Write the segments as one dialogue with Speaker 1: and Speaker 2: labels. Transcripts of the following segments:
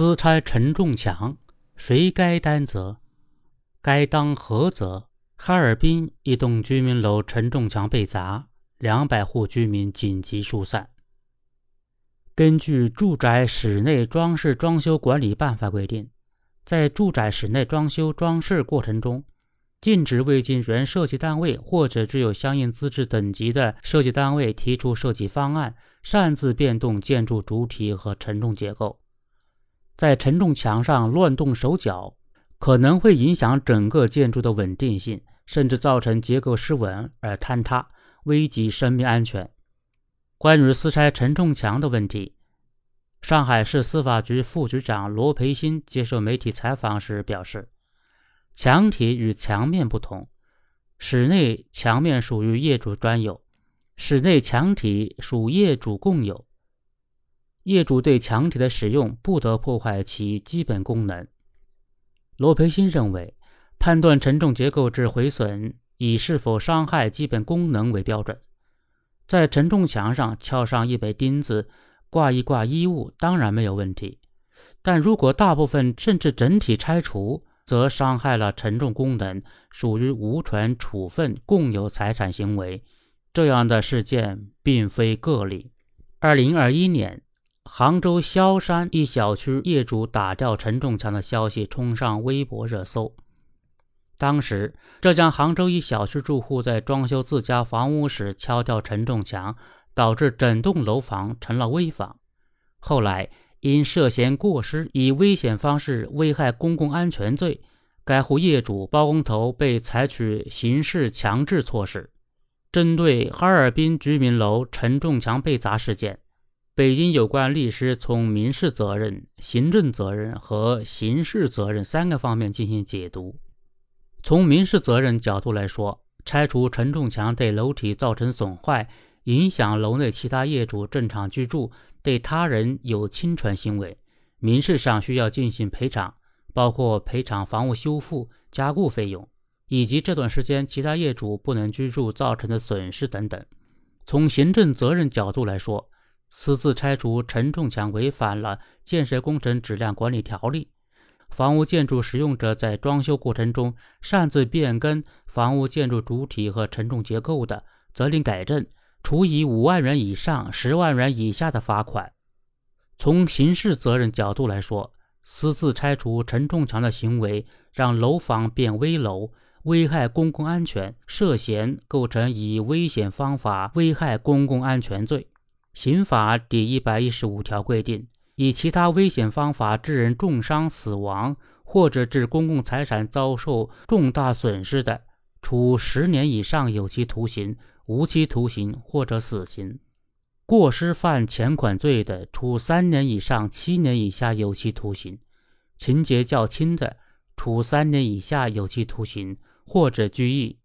Speaker 1: 私拆陈仲强，谁该担责？该当何责？哈尔滨一栋居民楼承重墙被砸，两百户居民紧急疏散。根据《住宅室内装饰装修管理办法》规定，在住宅室内装修装饰过程中，禁止未经原设计单位或者具有相应资质等级的设计单位提出设计方案，擅自变动建筑主体和承重结构。在承重墙上乱动手脚，可能会影响整个建筑的稳定性，甚至造成结构失稳而坍塌，危及生命安全。关于私拆承重墙的问题，上海市司法局副局长罗培新接受媒体采访时表示：“墙体与墙面不同，室内墙面属于业主专有，室内墙体属业主共有。”业主对墙体的使用不得破坏其基本功能。罗培新认为，判断承重结构之毁损以是否伤害基本功能为标准。在承重墙上敲上一枚钉子，挂一挂衣物，当然没有问题。但如果大部分甚至整体拆除，则伤害了承重功能，属于无权处分共有财产行为。这样的事件并非个例。二零二一年。杭州萧山一小区业主打掉承重墙的消息冲上微博热搜。当时，浙江杭州一小区住户在装修自家房屋时敲掉承重墙，导致整栋楼房成了危房。后来，因涉嫌过失以危险方式危害公共安全罪，该户业主包工头被采取刑事强制措施。针对哈尔滨居民楼承重墙被砸事件。北京有关律师从民事责任、行政责任和刑事责任三个方面进行解读。从民事责任角度来说，拆除承重墙对楼体造成损坏，影响楼内其他业主正常居住，对他人有侵权行为，民事上需要进行赔偿，包括赔偿房屋修复、加固费用，以及这段时间其他业主不能居住造成的损失等等。从行政责任角度来说，私自拆除承重墙违反了《建设工程质量管理条例》。房屋建筑使用者在装修过程中擅自变更房屋建筑主体和承重结构的，责令改正，处以五万元以上十万元以下的罚款。从刑事责任角度来说，私自拆除承重墙的行为让楼房变危楼，危害公共安全，涉嫌构成以危险方法危害公共安全罪。刑法第一百一十五条规定，以其他危险方法致人重伤、死亡，或者致公共财产遭受重大损失的，处十年以上有期徒刑、无期徒刑或者死刑；过失犯前款罪的，处三年以上七年以下有期徒刑；情节较轻的，处三年以下有期徒刑或者拘役。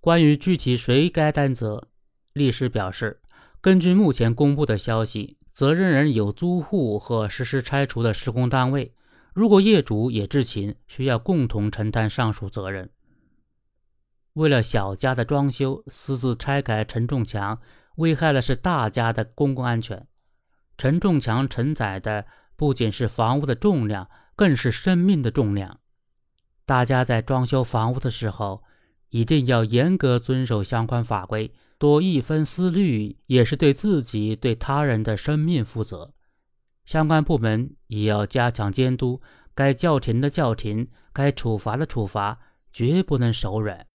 Speaker 1: 关于具体谁该担责，律师表示。根据目前公布的消息，责任人有租户和实施拆除的施工单位。如果业主也知情，需要共同承担上述责任。为了小家的装修，私自拆改承重墙，危害的是大家的公共安全。承重墙承载的不仅是房屋的重量，更是生命的重量。大家在装修房屋的时候，一定要严格遵守相关法规。多一分思虑，也是对自己、对他人的生命负责。相关部门也要加强监督，该叫停的叫停，该处罚的处罚，绝不能手软。